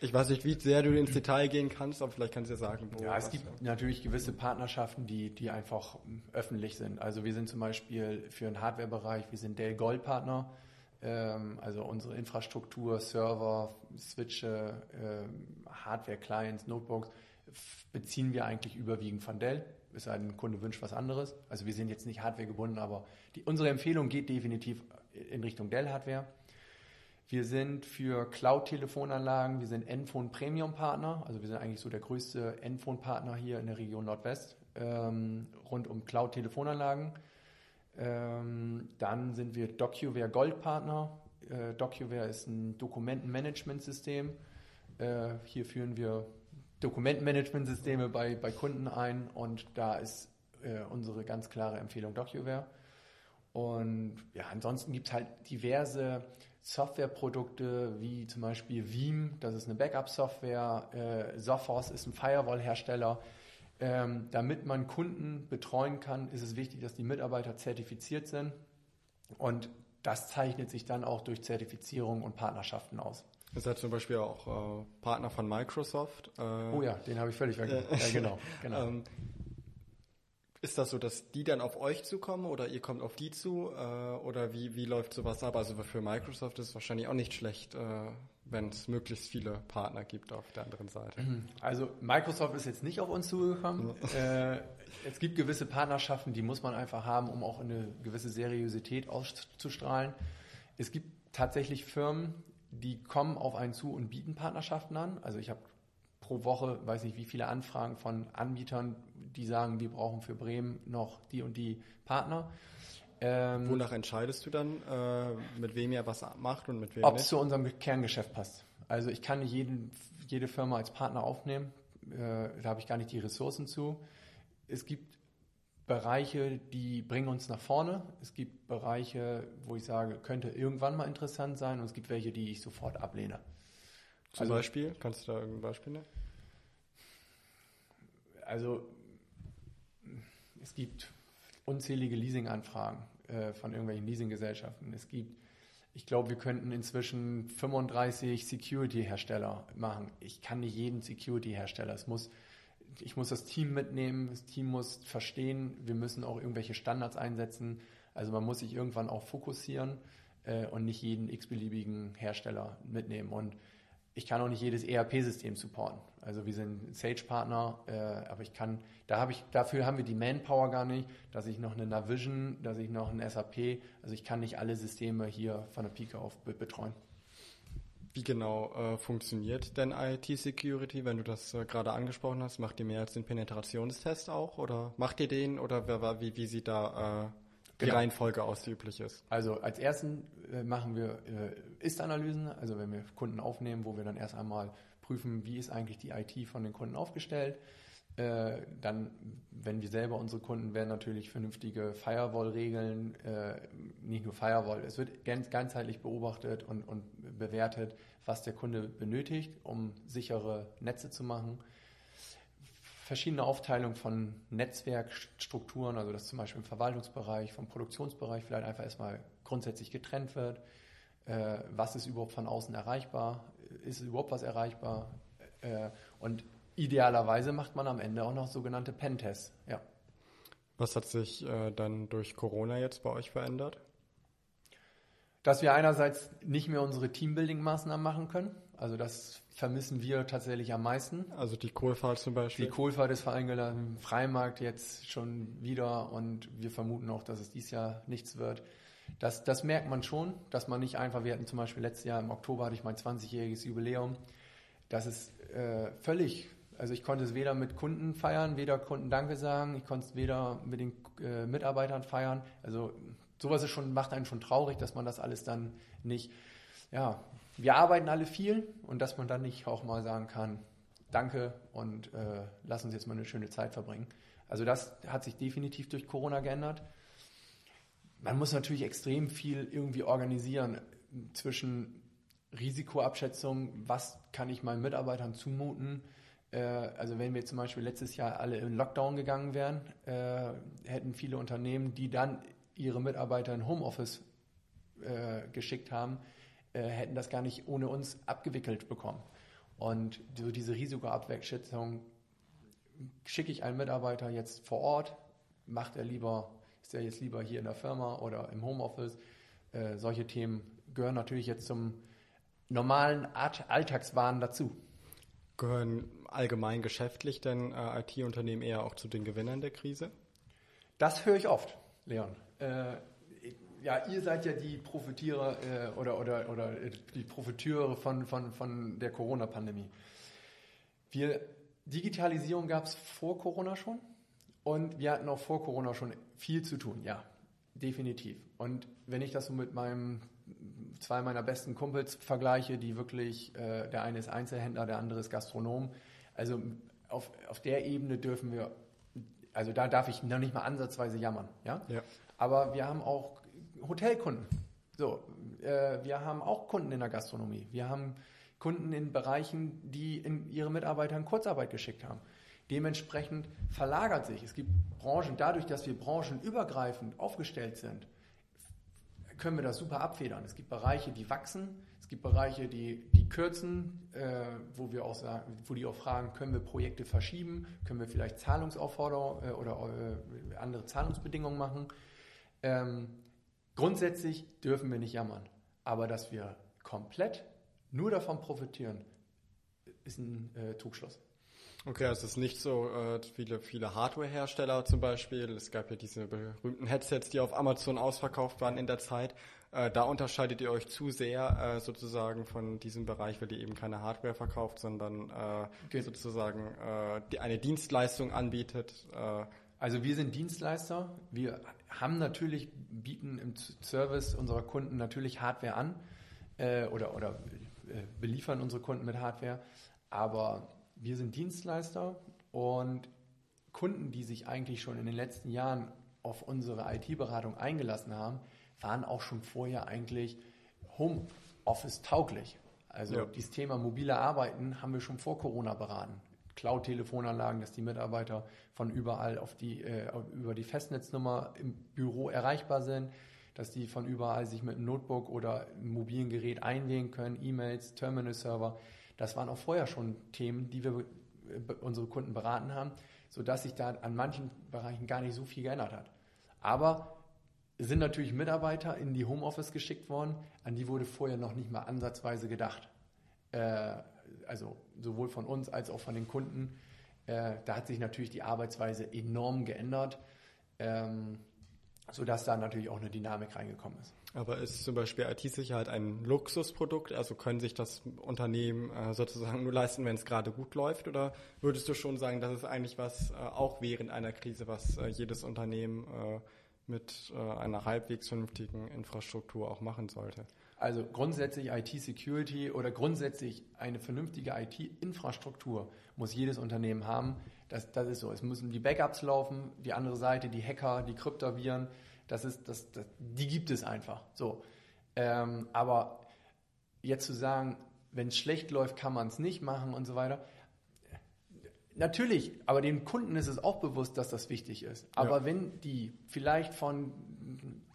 Ich weiß nicht, wie sehr du ins Detail gehen kannst, aber vielleicht kannst du ja sagen, wo. Ja, es gibt ja. natürlich gewisse Partnerschaften, die, die einfach öffentlich sind. Also wir sind zum Beispiel für den Hardware-Bereich, wir sind Dell Gold-Partner. Ähm, also unsere Infrastruktur, Server, Switche, ähm, Hardware, Clients, Notebooks beziehen wir eigentlich überwiegend von Dell. Es sei denn, ein Kunde wünscht was anderes. Also wir sind jetzt nicht Hardware gebunden, aber die, unsere Empfehlung geht definitiv in Richtung Dell-Hardware. Wir sind für Cloud-Telefonanlagen, wir sind Enphone Premium-Partner, also wir sind eigentlich so der größte Enphone-Partner hier in der Region Nordwest, ähm, rund um Cloud-Telefonanlagen. Ähm, dann sind wir DocuWare Gold-Partner. Äh, DocuWare ist ein Dokumentenmanagementsystem. Äh, hier führen wir Dokumentenmanagementsysteme bei, bei Kunden ein und da ist äh, unsere ganz klare Empfehlung DocuWare. Und ja, ansonsten gibt es halt diverse Softwareprodukte wie zum Beispiel Veeam, das ist eine Backup-Software, äh, Sophos ist ein Firewall-Hersteller. Ähm, damit man Kunden betreuen kann, ist es wichtig, dass die Mitarbeiter zertifiziert sind. Und das zeichnet sich dann auch durch Zertifizierung und Partnerschaften aus. Ihr seid zum Beispiel auch äh, Partner von Microsoft. Äh, oh ja, den habe ich völlig vergessen. ja, genau. genau. ähm, ist das so, dass die dann auf euch zukommen oder ihr kommt auf die zu? Äh, oder wie, wie läuft sowas ab? Also für Microsoft ist es wahrscheinlich auch nicht schlecht, äh, wenn es möglichst viele Partner gibt auf der anderen Seite. Also Microsoft ist jetzt nicht auf uns zugekommen. äh, es gibt gewisse Partnerschaften, die muss man einfach haben, um auch eine gewisse Seriosität auszustrahlen. Es gibt tatsächlich Firmen, die kommen auf einen zu und bieten Partnerschaften an. Also ich habe pro Woche, weiß nicht wie viele Anfragen von Anbietern, die sagen, wir brauchen für Bremen noch die und die Partner. Ähm, Wonach entscheidest du dann, äh, mit wem ihr was macht und mit wem Ob es zu unserem Kerngeschäft passt. Also ich kann nicht jeden, jede Firma als Partner aufnehmen. Äh, da habe ich gar nicht die Ressourcen zu. Es gibt Bereiche, die bringen uns nach vorne. Es gibt Bereiche, wo ich sage, könnte irgendwann mal interessant sein. Und es gibt welche, die ich sofort ablehne. Zum also, Beispiel? Kannst du da irgendein Beispiel nennen? Also es gibt unzählige Leasinganfragen äh, von irgendwelchen Leasinggesellschaften. Es gibt, ich glaube, wir könnten inzwischen 35 Security-Hersteller machen. Ich kann nicht jeden Security-Hersteller. Es muss, ich muss das Team mitnehmen, das Team muss verstehen, wir müssen auch irgendwelche Standards einsetzen. Also man muss sich irgendwann auch fokussieren äh, und nicht jeden x-beliebigen Hersteller mitnehmen. Und ich kann auch nicht jedes ERP-System supporten. Also wir sind Sage-Partner, äh, aber ich kann, da habe ich, dafür haben wir die Manpower gar nicht, dass ich noch eine Navision, dass ich noch ein SAP, also ich kann nicht alle Systeme hier von der Pike auf betreuen. Wie genau äh, funktioniert denn IT-Security, wenn du das äh, gerade angesprochen hast? Macht ihr mehr als den Penetrationstest auch oder macht ihr den oder wie, wie sieht da die genau. Reihenfolge aus, die üblich ist? Also als ersten äh, machen wir äh, Ist-Analysen, also wenn wir Kunden aufnehmen, wo wir dann erst einmal prüfen, wie ist eigentlich die IT von den Kunden aufgestellt. Äh, dann, wenn wir selber unsere Kunden werden natürlich vernünftige Firewall-Regeln, äh, nicht nur Firewall, es wird ganz, ganzheitlich beobachtet und, und bewertet, was der Kunde benötigt, um sichere Netze zu machen verschiedene Aufteilung von Netzwerkstrukturen, also dass zum Beispiel im Verwaltungsbereich, vom Produktionsbereich vielleicht einfach erstmal grundsätzlich getrennt wird. Äh, was ist überhaupt von außen erreichbar? Ist überhaupt was erreichbar? Äh, und idealerweise macht man am Ende auch noch sogenannte Pentests. Ja. Was hat sich äh, dann durch Corona jetzt bei euch verändert? Dass wir einerseits nicht mehr unsere Teambuilding-Maßnahmen machen können. Also das vermissen wir tatsächlich am meisten. Also die Kohlfahrt zum Beispiel? Die Kohlfahrt ist vereingeladen, Freimarkt jetzt schon wieder und wir vermuten auch, dass es dieses Jahr nichts wird. Das, das merkt man schon, dass man nicht einfach, wir hatten zum Beispiel letztes Jahr im Oktober hatte ich mein 20-jähriges Jubiläum. Das ist äh, völlig, also ich konnte es weder mit Kunden feiern, weder Kunden Danke sagen, ich konnte es weder mit den äh, Mitarbeitern feiern. Also sowas ist schon, macht einen schon traurig, dass man das alles dann nicht, ja, wir arbeiten alle viel und dass man dann nicht auch mal sagen kann, danke und äh, lass uns jetzt mal eine schöne Zeit verbringen. Also das hat sich definitiv durch Corona geändert. Man muss natürlich extrem viel irgendwie organisieren zwischen Risikoabschätzung, was kann ich meinen Mitarbeitern zumuten. Äh, also wenn wir zum Beispiel letztes Jahr alle in Lockdown gegangen wären, äh, hätten viele Unternehmen, die dann ihre Mitarbeiter in Homeoffice äh, geschickt haben, hätten das gar nicht ohne uns abgewickelt bekommen. Und so diese Risikoabschätzung schicke ich einen Mitarbeiter jetzt vor Ort, macht er lieber, ist er jetzt lieber hier in der Firma oder im Homeoffice. Äh, solche Themen gehören natürlich jetzt zum normalen Alltagswahn dazu. Gehören allgemein geschäftlich denn äh, IT-Unternehmen eher auch zu den Gewinnern der Krise? Das höre ich oft, Leon. Äh, ja, ihr seid ja die Profitierer äh, oder, oder, oder die Profiteure von, von, von der Corona-Pandemie. Wir, Digitalisierung gab es vor Corona schon und wir hatten auch vor Corona schon viel zu tun, ja, definitiv. Und wenn ich das so mit meinem zwei meiner besten Kumpels vergleiche, die wirklich, äh, der eine ist Einzelhändler, der andere ist Gastronom. Also auf, auf der Ebene dürfen wir, also da darf ich noch nicht mal ansatzweise jammern. Ja? ja. Aber wir haben auch Hotelkunden. So, äh, wir haben auch Kunden in der Gastronomie. Wir haben Kunden in Bereichen, die in ihre Mitarbeiter in Kurzarbeit geschickt haben. Dementsprechend verlagert sich. Es gibt Branchen, dadurch, dass wir branchenübergreifend aufgestellt sind, können wir das super abfedern. Es gibt Bereiche, die wachsen, es gibt Bereiche, die, die kürzen, äh, wo wir auch sagen, wo die auch fragen, können wir Projekte verschieben, können wir vielleicht Zahlungsaufforderungen äh, oder äh, andere Zahlungsbedingungen machen. Ähm, Grundsätzlich dürfen wir nicht jammern, aber dass wir komplett nur davon profitieren, ist ein äh, Trugschluss. Okay, also es ist nicht so, äh, viele, viele Hardware-Hersteller zum Beispiel, es gab ja diese berühmten Headsets, die auf Amazon ausverkauft waren in der Zeit. Äh, da unterscheidet ihr euch zu sehr äh, sozusagen von diesem Bereich, weil ihr eben keine Hardware verkauft, sondern äh, sozusagen äh, die, eine Dienstleistung anbietet. Äh. also wir sind Dienstleister, wir haben natürlich, bieten im Service unserer Kunden natürlich Hardware an äh, oder, oder äh, beliefern unsere Kunden mit Hardware, aber wir sind Dienstleister und Kunden, die sich eigentlich schon in den letzten Jahren auf unsere IT-Beratung eingelassen haben, waren auch schon vorher eigentlich Homeoffice tauglich. Also ja. dieses Thema mobile Arbeiten haben wir schon vor Corona beraten. Cloud-Telefonanlagen, dass die Mitarbeiter von überall auf die, äh, über die Festnetznummer im Büro erreichbar sind, dass die von überall sich mit einem Notebook oder einem mobilen Gerät einwählen können, E-Mails, Terminal-Server. Das waren auch vorher schon Themen, die wir äh, unsere Kunden beraten haben, sodass sich da an manchen Bereichen gar nicht so viel geändert hat. Aber sind natürlich Mitarbeiter in die Homeoffice geschickt worden, an die wurde vorher noch nicht mal ansatzweise gedacht. Äh, also sowohl von uns als auch von den Kunden. Äh, da hat sich natürlich die Arbeitsweise enorm geändert, ähm, sodass da natürlich auch eine Dynamik reingekommen ist. Aber ist zum Beispiel IT-Sicherheit ein Luxusprodukt? Also können sich das Unternehmen äh, sozusagen nur leisten, wenn es gerade gut läuft? Oder würdest du schon sagen, das ist eigentlich was, äh, auch während einer Krise, was äh, jedes Unternehmen mit einer halbwegs vernünftigen Infrastruktur auch machen sollte? Also grundsätzlich IT-Security oder grundsätzlich eine vernünftige IT-Infrastruktur muss jedes Unternehmen haben. Das, das ist so. Es müssen die Backups laufen, die andere Seite, die Hacker, die Kryptoviren, das ist, das, das, die gibt es einfach. So. Ähm, aber jetzt zu sagen, wenn es schlecht läuft, kann man es nicht machen und so weiter. Natürlich, aber dem Kunden ist es auch bewusst, dass das wichtig ist. Aber ja. wenn die vielleicht von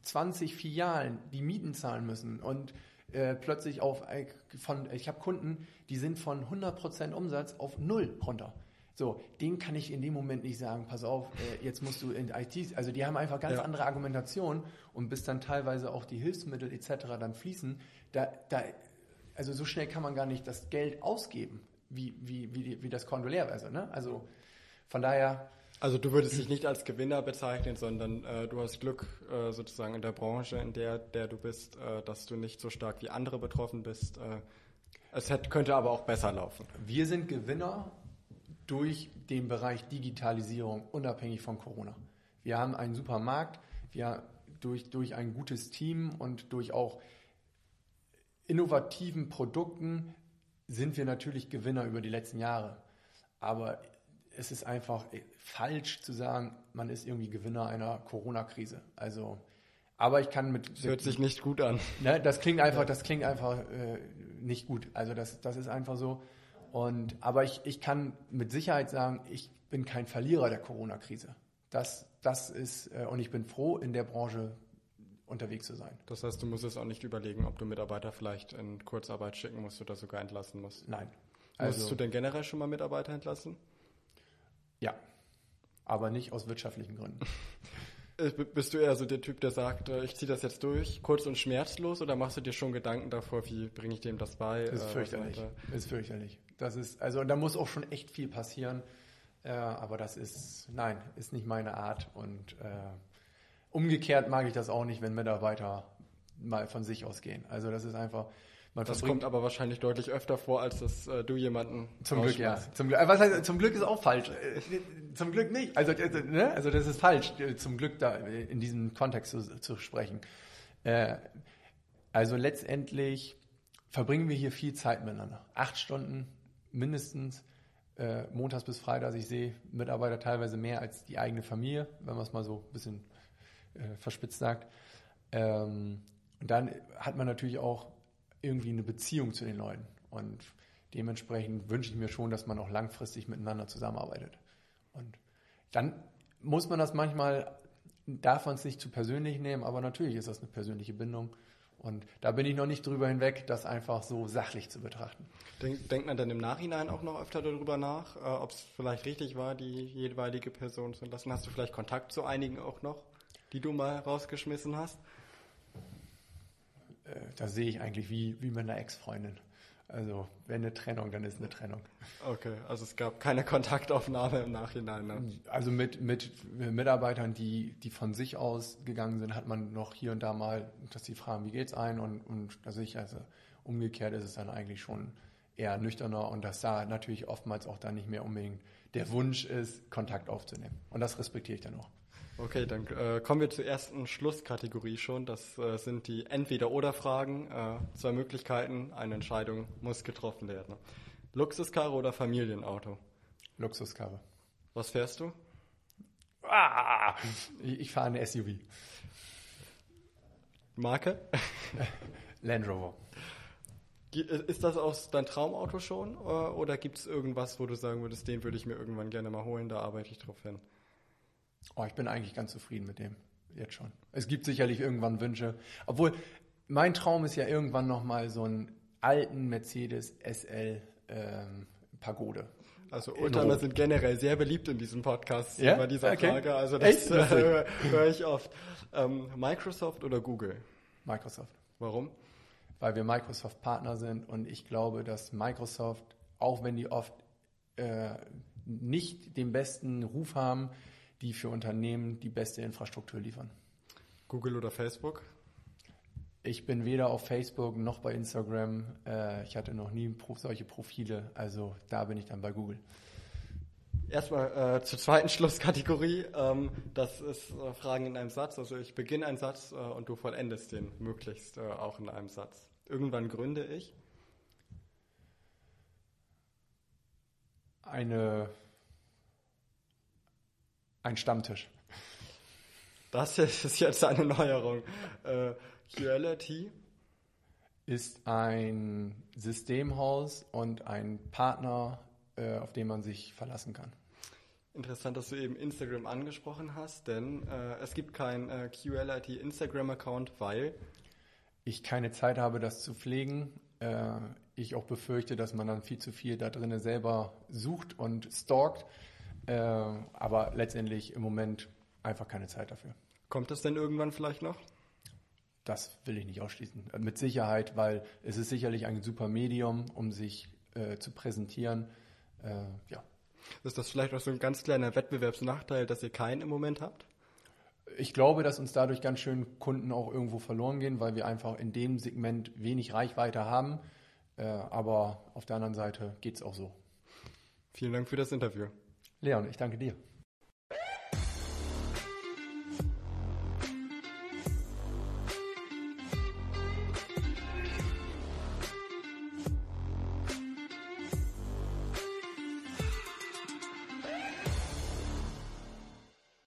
20 Filialen die Mieten zahlen müssen und äh, plötzlich auf äh, von ich habe Kunden, die sind von 100% Umsatz auf null runter. So, denen kann ich in dem Moment nicht sagen, pass auf, äh, jetzt musst du in IT, also die haben einfach ganz ja. andere Argumentationen und bis dann teilweise auch die Hilfsmittel etc. dann fließen, da, da, also so schnell kann man gar nicht das Geld ausgeben, wie, wie, wie, wie das Konto leer wäre. Ne? Also von daher, also du würdest dich nicht als Gewinner bezeichnen, sondern äh, du hast Glück äh, sozusagen in der Branche, in der, der du bist, äh, dass du nicht so stark wie andere betroffen bist. Äh, es hätte, könnte aber auch besser laufen. Wir sind Gewinner durch den Bereich Digitalisierung, unabhängig von Corona. Wir haben einen super Markt, wir durch, durch ein gutes Team und durch auch innovativen Produkten sind wir natürlich Gewinner über die letzten Jahre. aber es ist einfach falsch zu sagen, man ist irgendwie Gewinner einer Corona-Krise. Also, aber ich kann mit. Das hört sich nicht gut an. Ne, das klingt einfach, das klingt einfach äh, nicht gut. Also das, das ist einfach so. Und, aber ich, ich kann mit Sicherheit sagen, ich bin kein Verlierer der Corona-Krise. Das, das ist, äh, und ich bin froh, in der Branche unterwegs zu sein. Das heißt, du musst es auch nicht überlegen, ob du Mitarbeiter vielleicht in Kurzarbeit schicken musst oder sogar entlassen musst. Nein. Also, Musst du denn generell schon mal Mitarbeiter entlassen? Ja, aber nicht aus wirtschaftlichen Gründen. Äh, bist du eher so der Typ, der sagt, äh, ich ziehe das jetzt durch, kurz und schmerzlos, oder machst du dir schon Gedanken davor, wie bringe ich dem das bei? Das ist äh, fürchterlich. Ist fürchterlich. Das ist, also da muss auch schon echt viel passieren. Äh, aber das ist, nein, ist nicht meine Art. Und äh, umgekehrt mag ich das auch nicht, wenn Mitarbeiter mal von sich ausgehen. Also das ist einfach, man das kommt aber wahrscheinlich deutlich öfter vor, als dass äh, du jemanden. Zum Glück, ja. Zum Glück, was heißt, zum Glück ist auch falsch. Äh, zum Glück nicht. Also, also, ne? also das ist falsch, äh, zum Glück da in diesem Kontext zu, zu sprechen. Äh, also letztendlich verbringen wir hier viel Zeit miteinander. Acht Stunden mindestens, äh, montags bis freitags. Ich sehe Mitarbeiter teilweise mehr als die eigene Familie, wenn man es mal so ein bisschen äh, verspitzt sagt. Ähm, und dann hat man natürlich auch irgendwie eine Beziehung zu den Leuten. Und dementsprechend wünsche ich mir schon, dass man auch langfristig miteinander zusammenarbeitet. Und dann muss man das manchmal, darf man es nicht zu persönlich nehmen, aber natürlich ist das eine persönliche Bindung. Und da bin ich noch nicht drüber hinweg, das einfach so sachlich zu betrachten. Denk, denkt man dann im Nachhinein auch noch öfter darüber nach, äh, ob es vielleicht richtig war, die jeweilige Person zu entlassen? Hast du vielleicht Kontakt zu einigen auch noch, die du mal rausgeschmissen hast? Äh, da sehe ich eigentlich wie, wie mit einer Ex-Freundin. Also, wenn eine Trennung, dann ist eine Trennung. Okay, also es gab keine Kontaktaufnahme im Nachhinein. Ne? Also mit, mit Mitarbeitern, die, die von sich aus gegangen sind, hat man noch hier und da mal, dass sie fragen, wie geht's ein? Und, und da sehe ich also umgekehrt ist es dann eigentlich schon eher nüchterner und dass da natürlich oftmals auch dann nicht mehr unbedingt der Wunsch ist, Kontakt aufzunehmen. Und das respektiere ich dann auch. Okay, dann äh, kommen wir zur ersten Schlusskategorie schon. Das äh, sind die Entweder-Oder-Fragen. Äh, zwei Möglichkeiten, eine Entscheidung muss getroffen werden. Luxuskarre oder Familienauto? Luxuskarre. Was fährst du? Ah, ich, ich fahre eine SUV. Marke? Land Rover. Ist das auch dein Traumauto schon? Äh, oder gibt es irgendwas, wo du sagen würdest, den würde ich mir irgendwann gerne mal holen, da arbeite ich drauf hin? Oh, ich bin eigentlich ganz zufrieden mit dem. Jetzt schon. Es gibt sicherlich irgendwann Wünsche. Obwohl, mein Traum ist ja irgendwann nochmal so einen alten Mercedes SL ähm, Pagode. Also Oldtimer sind generell sehr beliebt in diesem Podcast ja? bei dieser okay. Frage. Also das äh, höre ich oft. Ähm, Microsoft oder Google? Microsoft. Warum? Weil wir Microsoft-Partner sind und ich glaube, dass Microsoft, auch wenn die oft äh, nicht den besten Ruf haben, die für Unternehmen die beste Infrastruktur liefern. Google oder Facebook? Ich bin weder auf Facebook noch bei Instagram. Äh, ich hatte noch nie solche Profile. Also da bin ich dann bei Google. Erstmal äh, zur zweiten Schlusskategorie. Ähm, das ist äh, Fragen in einem Satz. Also ich beginne einen Satz äh, und du vollendest den möglichst äh, auch in einem Satz. Irgendwann gründe ich. Eine ein Stammtisch. Das ist jetzt eine Neuerung. Äh, Qlity ist ein Systemhaus und ein Partner, äh, auf den man sich verlassen kann. Interessant, dass du eben Instagram angesprochen hast, denn äh, es gibt keinen äh, QLIT Instagram-Account, weil ich keine Zeit habe, das zu pflegen. Äh, ich auch befürchte, dass man dann viel zu viel da drinnen selber sucht und stalkt. Äh, aber letztendlich im Moment einfach keine Zeit dafür. Kommt das denn irgendwann vielleicht noch? Das will ich nicht ausschließen. Mit Sicherheit, weil es ist sicherlich ein super Medium, um sich äh, zu präsentieren. Äh, ja. Ist das vielleicht auch so ein ganz kleiner Wettbewerbsnachteil, dass ihr keinen im Moment habt? Ich glaube, dass uns dadurch ganz schön Kunden auch irgendwo verloren gehen, weil wir einfach in dem Segment wenig Reichweite haben. Äh, aber auf der anderen Seite geht es auch so. Vielen Dank für das Interview. Leon, ich danke dir.